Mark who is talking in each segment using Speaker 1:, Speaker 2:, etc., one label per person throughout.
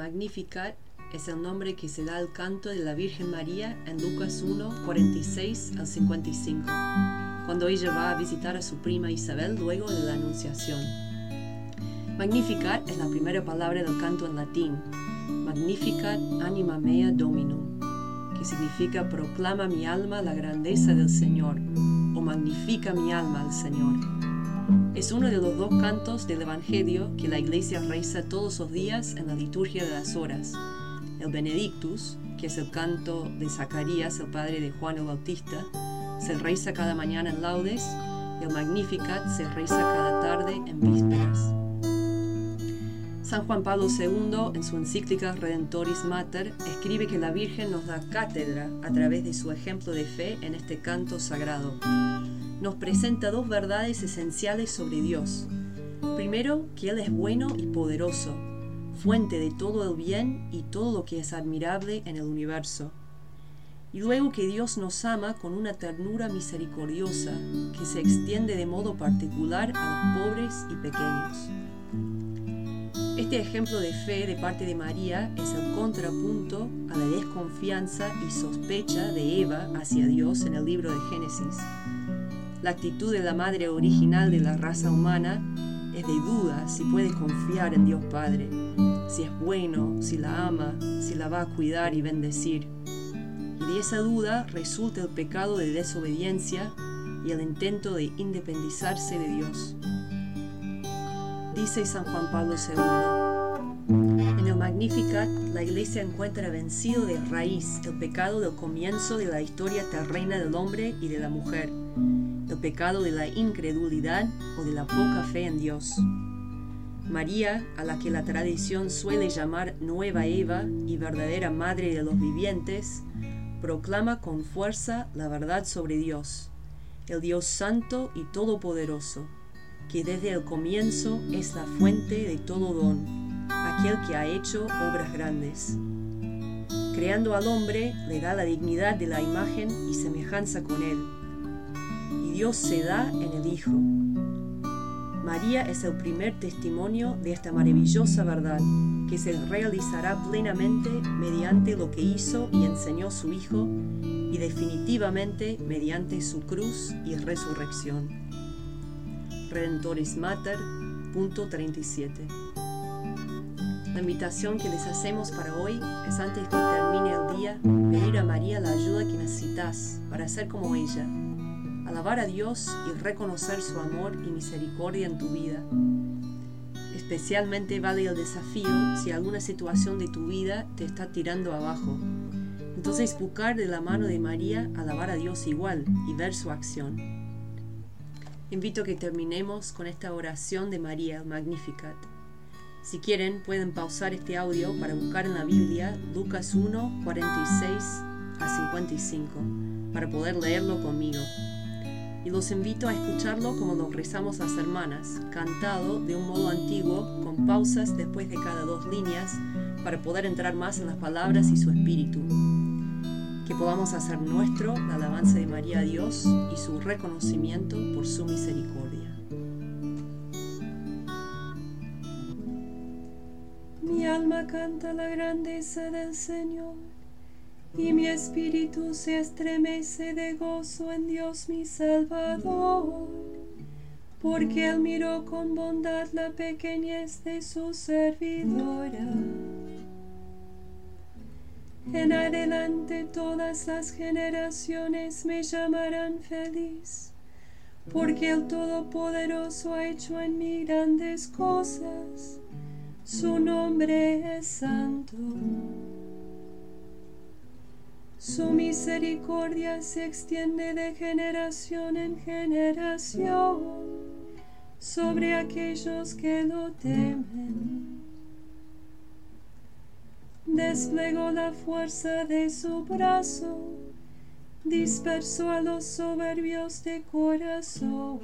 Speaker 1: Magnificat es el nombre que se da al canto de la Virgen María en Lucas 1, 46 al 55, cuando ella va a visitar a su prima Isabel luego de la Anunciación. Magnificat es la primera palabra del canto en latín, Magnificat anima mea Dominum, que significa proclama mi alma la grandeza del Señor o magnifica mi alma al Señor. Es uno de los dos cantos del Evangelio que la Iglesia reza todos los días en la liturgia de las horas. El Benedictus, que es el canto de Zacarías, el padre de Juan el Bautista, se reza cada mañana en laudes y el Magnificat se reza cada tarde en vísperas. San Juan Pablo II, en su encíclica Redentoris Mater, escribe que la Virgen nos da cátedra a través de su ejemplo de fe en este canto sagrado nos presenta dos verdades esenciales sobre Dios. Primero, que Él es bueno y poderoso, fuente de todo el bien y todo lo que es admirable en el universo. Y luego que Dios nos ama con una ternura misericordiosa que se extiende de modo particular a los pobres y pequeños. Este ejemplo de fe de parte de María es el contrapunto a la desconfianza y sospecha de Eva hacia Dios en el libro de Génesis la actitud de la madre original de la raza humana es de duda si puede confiar en Dios Padre, si es bueno, si la ama, si la va a cuidar y bendecir. Y de esa duda resulta el pecado de desobediencia y el intento de independizarse de Dios. Dice San Juan Pablo II. En el Magnificat, la Iglesia encuentra vencido de raíz el pecado del comienzo de la historia terrena del hombre y de la mujer el pecado de la incredulidad o de la poca fe en Dios. María, a la que la tradición suele llamar Nueva Eva y verdadera Madre de los vivientes, proclama con fuerza la verdad sobre Dios, el Dios Santo y Todopoderoso, que desde el comienzo es la fuente de todo don, aquel que ha hecho obras grandes. Creando al hombre, le da la dignidad de la imagen y semejanza con él Dios se da en el Hijo. María es el primer testimonio de esta maravillosa verdad que se realizará plenamente mediante lo que hizo y enseñó su Hijo y definitivamente mediante su cruz y resurrección. Redentores Mater, punto 37. La invitación que les hacemos para hoy es antes que termine el día, pedir a María la ayuda que necesitas para ser como ella alabar a Dios y reconocer su amor y misericordia en tu vida. Especialmente vale el desafío si alguna situación de tu vida te está tirando abajo. Entonces buscar de la mano de María alabar a Dios igual y ver su acción. Invito a que terminemos con esta oración de María, Magnificat. Si quieren, pueden pausar este audio para buscar en la Biblia Lucas 1, 46 a 55, para poder leerlo conmigo y los invito a escucharlo como lo rezamos las hermanas, cantado de un modo antiguo, con pausas después de cada dos líneas, para poder entrar más en las palabras y su espíritu. Que podamos hacer nuestro la alabanza de María a Dios y su reconocimiento por su misericordia.
Speaker 2: Mi alma canta la grandeza del Señor y mi espíritu se estremece de gozo en Dios mi Salvador, porque Él miró con bondad la pequeñez de su servidora. En adelante todas las generaciones me llamarán feliz, porque el Todopoderoso ha hecho en mí grandes cosas, su nombre es santo. Su misericordia se extiende de generación en generación sobre aquellos que lo temen. Desplegó la fuerza de su brazo, dispersó a los soberbios de corazón,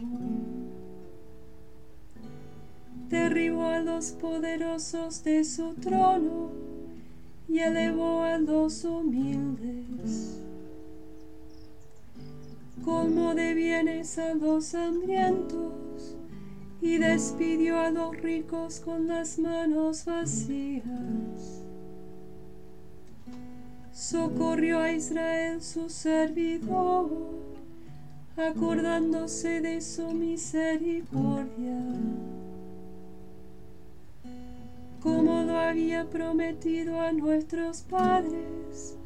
Speaker 2: derribó a los poderosos de su trono y elevó a los humildes. Colmó de bienes a los hambrientos y despidió a los ricos con las manos vacías. socorrió a Israel su servidor, acordándose de su misericordia, como había prometido a nuestros padres,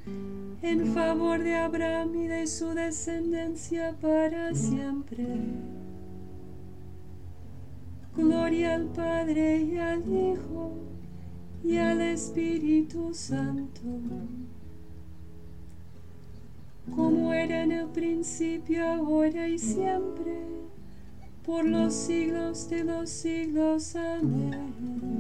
Speaker 2: en favor de Abraham y de su descendencia para siempre. Gloria al Padre y al Hijo y al Espíritu Santo como era en el principio, ahora y siempre, por los siglos de los siglos. Amén.